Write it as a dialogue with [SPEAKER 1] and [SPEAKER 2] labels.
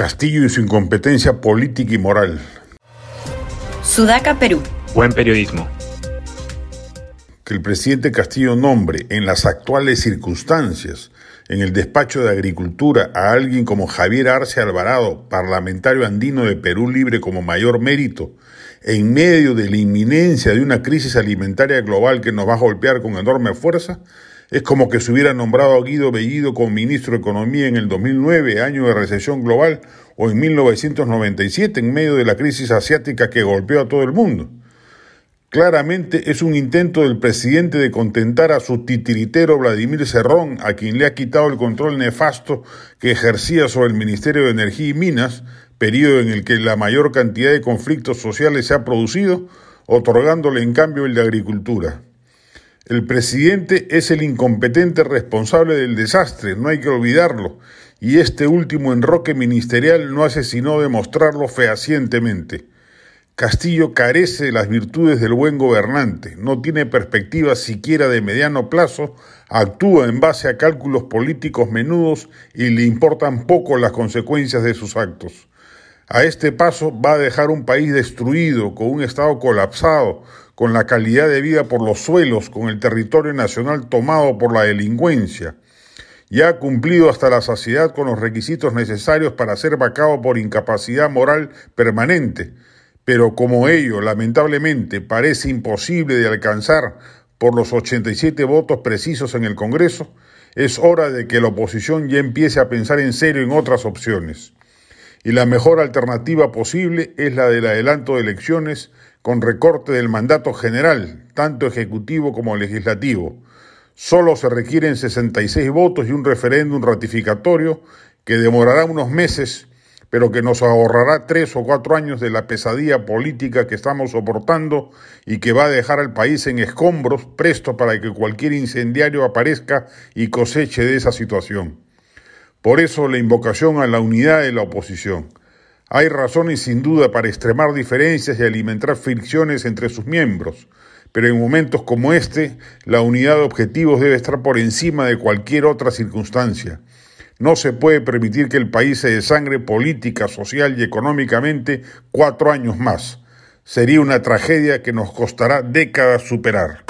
[SPEAKER 1] Castillo y su incompetencia política y moral.
[SPEAKER 2] Sudaca, Perú.
[SPEAKER 3] Buen periodismo.
[SPEAKER 1] Que el presidente Castillo nombre en las actuales circunstancias en el despacho de Agricultura a alguien como Javier Arce Alvarado, parlamentario andino de Perú Libre como mayor mérito, en medio de la inminencia de una crisis alimentaria global que nos va a golpear con enorme fuerza, es como que se hubiera nombrado a Guido Bellido como ministro de Economía en el 2009, año de recesión global, o en 1997, en medio de la crisis asiática que golpeó a todo el mundo. Claramente es un intento del presidente de contentar a su titiritero Vladimir Cerrón, a quien le ha quitado el control nefasto que ejercía sobre el Ministerio de Energía y Minas, periodo en el que la mayor cantidad de conflictos sociales se ha producido, otorgándole en cambio el de Agricultura. El presidente es el incompetente responsable del desastre, no hay que olvidarlo, y este último enroque ministerial no hace sino demostrarlo fehacientemente. Castillo carece de las virtudes del buen gobernante, no tiene perspectiva siquiera de mediano plazo, actúa en base a cálculos políticos menudos y le importan poco las consecuencias de sus actos. A este paso va a dejar un país destruido, con un Estado colapsado, con la calidad de vida por los suelos, con el territorio nacional tomado por la delincuencia. Ya ha cumplido hasta la saciedad con los requisitos necesarios para ser vacado por incapacidad moral permanente, pero como ello lamentablemente parece imposible de alcanzar por los 87 votos precisos en el Congreso, es hora de que la oposición ya empiece a pensar en serio en otras opciones y la mejor alternativa posible es la del adelanto de elecciones con recorte del mandato general, tanto ejecutivo como legislativo. Solo se requieren 66 votos y un referéndum ratificatorio que demorará unos meses, pero que nos ahorrará tres o cuatro años de la pesadilla política que estamos soportando y que va a dejar al país en escombros presto para que cualquier incendiario aparezca y coseche de esa situación. Por eso la invocación a la unidad de la oposición. Hay razones sin duda para extremar diferencias y alimentar fricciones entre sus miembros, pero en momentos como este, la unidad de objetivos debe estar por encima de cualquier otra circunstancia. No se puede permitir que el país se desangre política, social y económicamente cuatro años más. Sería una tragedia que nos costará décadas superar.